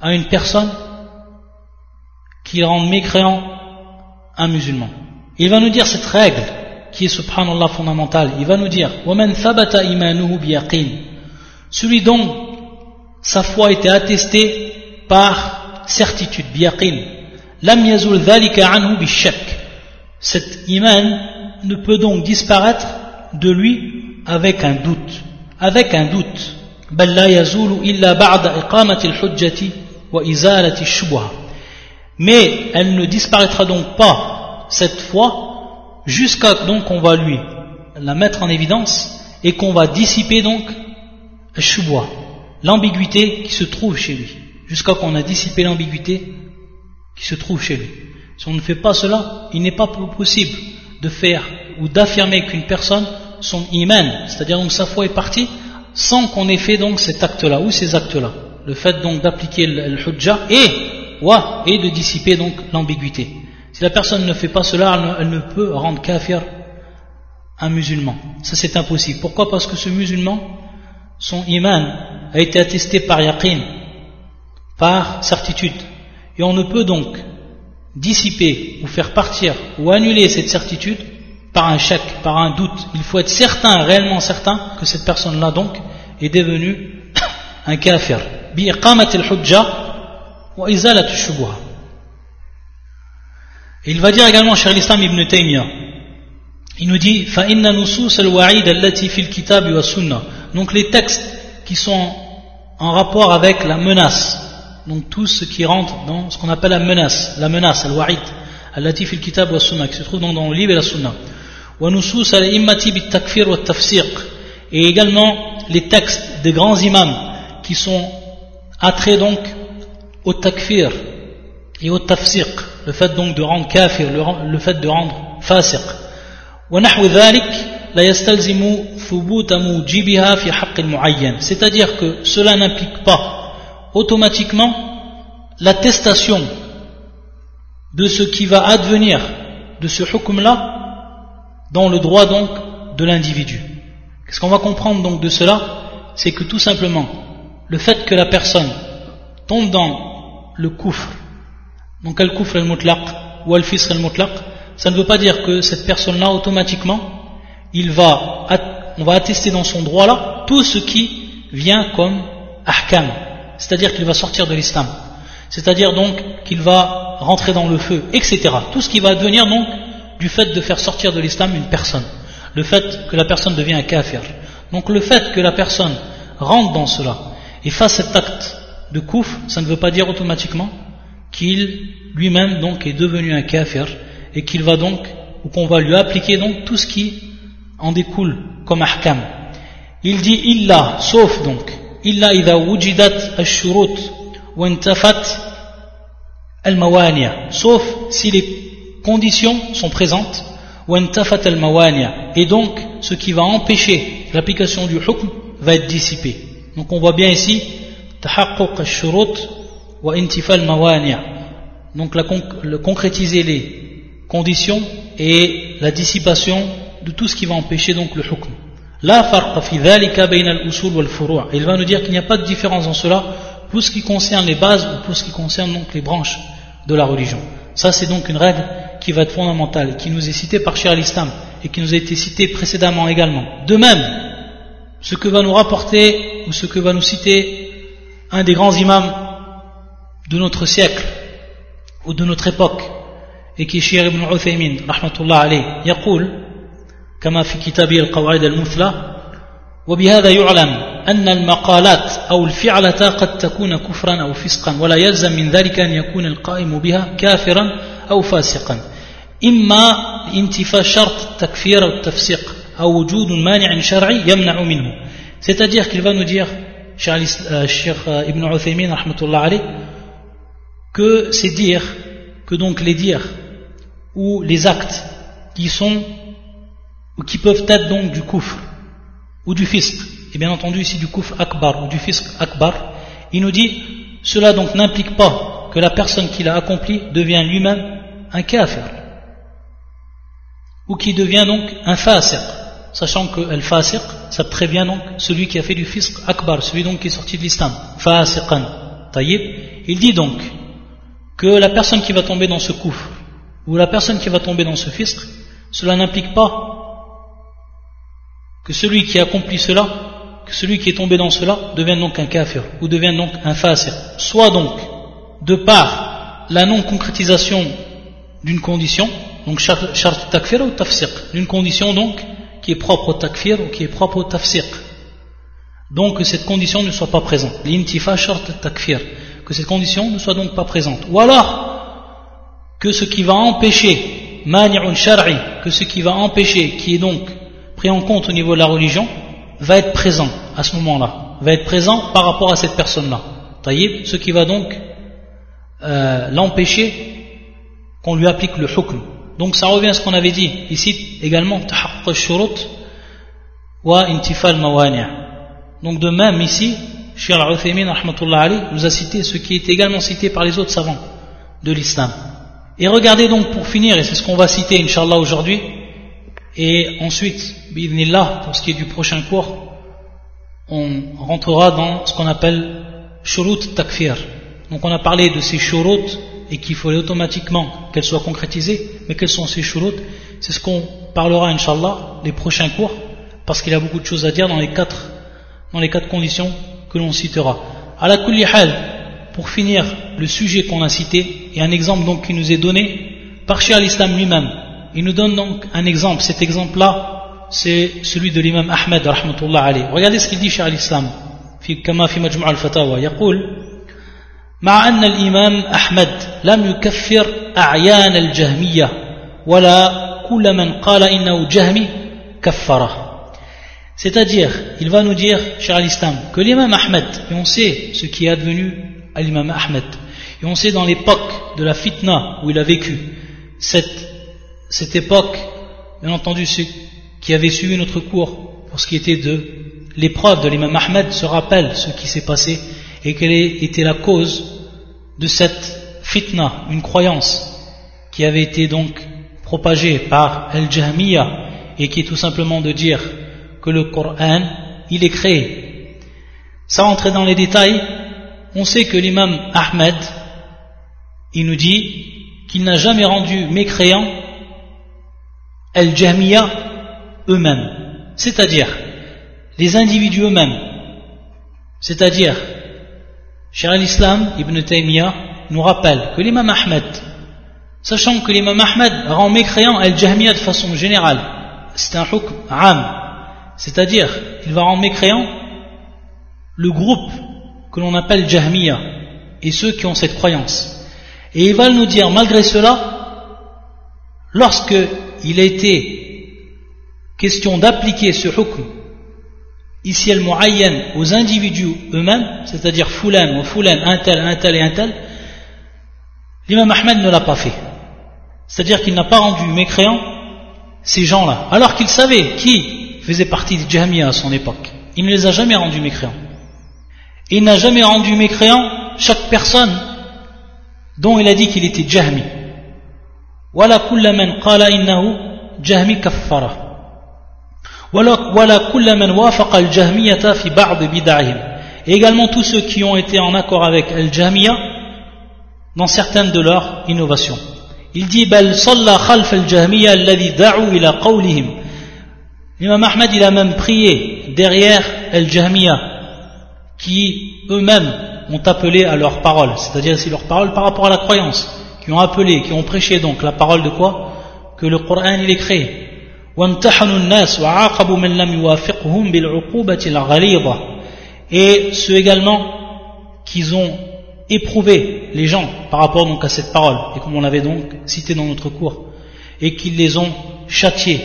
à une personne qui rende mécréant un musulman. Il va nous dire cette règle qui est subhanallah fondamentale. Il va nous dire Celui dont sa foi était attestée par certitude, biyaqin, lam yazul dhalika anhu bishak. Cet iman ne peut donc disparaître de lui avec un doute. avec un doute بل لا يزول إلا بعد إقامة الحجة وإزالة الشبهة mais elle ne disparaîtra donc pas cette fois jusqu'à donc qu'on va lui la mettre en évidence et qu'on va dissiper donc l'ambiguïté qui se trouve chez lui jusqu'à qu'on a dissipé l'ambiguïté qui se trouve chez lui si on ne fait pas cela il n'est pas possible de faire ou d'affirmer qu'une personne son iman c'est-à-dire donc sa foi est partie sans qu'on ait fait donc cet acte-là ou ces actes-là le fait donc d'appliquer le et et de dissiper donc l'ambiguïté. Si la personne ne fait pas cela, elle ne, peut rendre kafir un musulman. Ça c'est impossible. Pourquoi? Parce que ce musulman, son iman a été attesté par yaqin, par certitude. Et on ne peut donc dissiper ou faire partir ou annuler cette certitude par un chèque, par un doute. Il faut être certain, réellement certain, que cette personne-là donc est devenue un kafir. al-hujja il va dire également, cher l'islam ibn Taymiyyah, il nous dit Donc les textes qui sont en rapport avec la menace, donc tout ce qui rentre dans ce qu'on appelle la menace, la menace, al-wa'id, allati fil kitab wa sunnah, qui se trouve donc dans le livre et la sunna. Et également les textes des grands imams qui sont attraits donc au takfir et au tafsiq, le fait donc de rendre kafir, le, fait de rendre fasiq. C'est-à-dire que cela n'implique pas automatiquement l'attestation de ce qui va advenir de ce hukm-là dans le droit donc de l'individu. Qu'est-ce qu'on va comprendre donc de cela? C'est que tout simplement, le fait que la personne tombe dans le kufr. Donc al kufr al-mutlaq ou al-fisr al-mutlaq, ça ne veut pas dire que cette personne-là, automatiquement, il va, on va attester dans son droit-là tout ce qui vient comme ahkam, c'est-à-dire qu'il va sortir de l'islam, c'est-à-dire donc qu'il va rentrer dans le feu, etc. Tout ce qui va devenir donc du fait de faire sortir de l'islam une personne, le fait que la personne devient un kafir. Donc le fait que la personne rentre dans cela et fasse cet acte de kouf, ça ne veut pas dire automatiquement qu'il lui-même donc est devenu un kafir et qu'il va donc ou qu'on va lui appliquer donc tout ce qui en découle comme ahkam. Il dit illa sauf donc idha wujidat ash-shurut wa intafat al-mawani' sauf si les conditions sont présentes intafat al-mawani' et donc ce qui va empêcher l'application du hukm va être dissipé. Donc on voit bien ici donc la, le concrétiser les conditions et la dissipation de tout ce qui va empêcher donc le hukm il va nous dire qu'il n'y a pas de différence en cela pour ce qui concerne les bases ou pour ce qui concerne donc les branches de la religion. Ça c'est donc une règle qui va être fondamentale, qui nous est citée par Cheikh al-Islam et qui nous a été citée précédemment également. De même, ce que va nous rapporter ou ce que va nous citer un des grands imams de notre siècle ou de notre époque et qui est Cheikh ibn Uthaymin, rahmatullah alayh, كما في كتابه القواعد المثلى. وبهذا يعلم أن المقالات أو الفعلة قد تكون كفرا أو فسقا ولا يلزم من ذلك أن يكون القائم بها كافرا أو فاسقا. إما انتفاء شرط التكفير أو التفسيق أو وجود مانع شرعي يمنع منه. C'est-à-dire qu'il va nous dire Cheikh euh, Ibn Uthaymin que c'est dire que donc les dires ou les actes qui sont ou qui peuvent être donc du kufr ou du fisq et bien entendu ici du kufr akbar ou du fisq akbar il nous dit cela donc n'implique pas que la personne qui l'a accompli devient lui-même un kafir ou qui devient donc un fasiq sachant que el fasiq ça prévient donc celui qui a fait du fisq akbar, celui donc qui est sorti de l'islam. Fasiqan. Taïb. Il dit donc que la personne qui va tomber dans ce coufre, ou la personne qui va tomber dans ce fisq, cela n'implique pas que celui qui accomplit cela, que celui qui est tombé dans cela, devienne donc un kafir, ou devienne donc un fasiq. Soit donc, de par la non-concrétisation d'une condition, donc charte takfir ou tafsiq, d'une condition donc qui est propre au takfir ou qui est propre au tafsiq. donc que cette condition ne soit pas présente. L'intifa shart takfir, que cette condition ne soit donc pas présente. Ou alors que ce qui va empêcher, mani'un shar'i, que ce qui va empêcher, qui est donc pris en compte au niveau de la religion, va être présent à ce moment-là, va être présent par rapport à cette personne-là. Ce qui va donc euh, l'empêcher qu'on lui applique le hukm. Donc ça revient à ce qu'on avait dit ici également, wa intifal Donc de même ici, Shir al-Uthaymin nous a cité ce qui est également cité par les autres savants de l'islam. Et regardez donc pour finir, et c'est ce qu'on va citer inshallah aujourd'hui, et ensuite, bi'idnillah, pour ce qui est du prochain cours, on rentrera dans ce qu'on appelle shurut takfir. Donc on a parlé de ces shurut et qu'il fallait automatiquement qu'elles soient concrétisées, mais quels sont ces shurut C'est ce qu'on parlera inshallah les prochains cours, parce qu'il y a beaucoup de choses à dire dans les quatre dans les quatre conditions que l'on citera. À la pour finir le sujet qu'on a cité, et un exemple donc qui nous est donné par Cheikh al-Islam lui-même. Il nous donne donc un exemple. Cet exemple-là, c'est celui de l'imam Ahmed, rahmatullah alayhi. Regardez ce qu'il dit Cheikh al-Islam. كما في مجموع الفتاوى يقول مع أن الإمام أحمد لم يكفر أعيان الجهمية ولا كل من قال إنه جهمي كفره c'est-à-dire, il va nous dire, cher al-Islam, que l'imam Ahmed, et on sait ce qui est advenu à l'imam Ahmed, et on sait dans l'époque de la fitna où il a vécu, cette, cette époque, bien entendu, ceux qui avaient suivi notre cours pour ce qui était de l'épreuve de l'imam Ahmed se rappellent ce qui s'est passé et quelle était la cause de cette fitna, une croyance qui avait été donc propagée par Al-Jahmiya et qui est tout simplement de dire que le Coran, il est créé. Sans entrer dans les détails, on sait que l'imam Ahmed, il nous dit qu'il n'a jamais rendu mécréant El-Jahmiya eux-mêmes, c'est-à-dire les individus eux-mêmes, c'est-à-dire, cher al-Islam, Ibn Taymiyyah nous rappelle que l'imam Ahmed, sachant que l'imam Ahmed rend mécréant El-Jahmiya de façon générale, c'est un hukm am, c'est-à-dire, il va rendre mécréant le groupe que l'on appelle Jahmiya et ceux qui ont cette croyance. Et il va nous dire, malgré cela, lorsque il a été question d'appliquer ce hukm, ici el muayyan aux individus eux-mêmes, c'est-à-dire fulan ou fulan, un tel, un tel et un tel, l'imam Ahmed ne l'a pas fait. C'est-à-dire qu'il n'a pas rendu mécréant ces gens-là, alors qu'il savait qui faisait partie des Jahmiya à son époque. Il ne les a jamais rendus mécréants. Il n'a jamais rendu mécréant chaque personne dont il a dit qu'il était Jahmi ولا كل من قال إنه جهمي كفره ولا كل من وافق الجهمية في بعض بدعهم et également tous ceux qui ont été en accord avec Al-Jahmiya dans certaines de leurs innovations. Il dit بل صلى خلف الجهمية الذي دعوا إلى قولهم L'imam Ahmad, il a même prié derrière El-Jahmiya, qui eux-mêmes ont appelé à leur parole, c'est-à-dire c'est leur parole par rapport à la croyance, qui ont appelé, qui ont prêché donc la parole de quoi? Que le Coran il est créé. Et ceux également qui ont éprouvé les gens par rapport donc à cette parole, et comme on l'avait donc cité dans notre cours, et qui les ont châtiés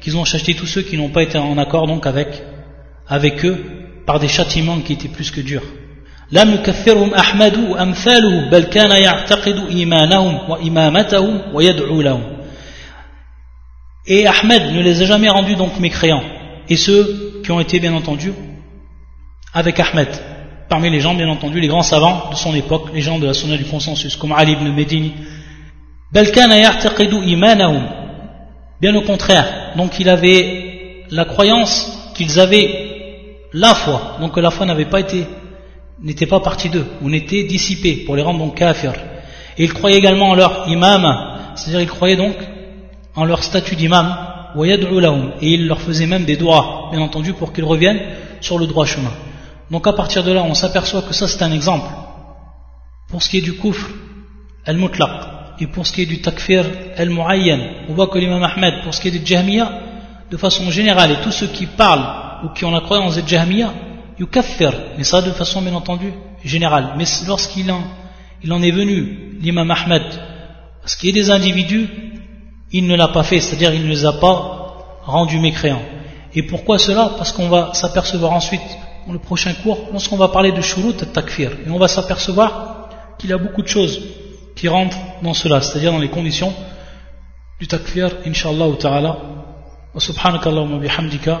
qu'ils ont châtié tous ceux qui n'ont pas été en accord donc avec eux par des châtiments qui étaient plus que durs. Et Ahmed ne les a jamais rendus donc mécréants. Et ceux qui ont été bien entendu avec Ahmed, parmi les gens bien entendu, les grands savants de son époque, les gens de la sonne du consensus, comme Ali ibn Medini, Bien au contraire, donc il avait la croyance qu'ils avaient la foi, donc la foi n'avait pas été, n'était pas partie d'eux, ou n'était dissipée pour les rendre donc kafir. Et ils croyaient également en leur imam, c'est-à-dire ils croyaient donc en leur statut d'imam, et ils leur faisaient même des doigts, bien entendu, pour qu'ils reviennent sur le droit chemin. Donc à partir de là, on s'aperçoit que ça c'est un exemple. Pour ce qui est du kufr, al-mutlaq, et pour ce qui est du takfir al-mu'ayyan, on voit que l'imam Ahmed, pour ce qui est du jahmiya, de façon générale, et tous ceux qui parlent ou qui ont la croyance des jahmiya, yukaffir, mais ça de façon bien entendu générale. Mais lorsqu'il en, il en est venu, l'imam Ahmed, ce qui est des individus, il ne l'a pas fait, c'est-à-dire il ne les a pas rendus mécréants. Et pourquoi cela? Parce qu'on va s'apercevoir ensuite, dans le prochain cours, lorsqu'on va parler de shurut et takfir, et on va s'apercevoir qu'il y a beaucoup de choses qui rentrent dans cela, c'est-à-dire dans les conditions du takfir, inshallah ta'ala. Subhanakallahumma bihamdika,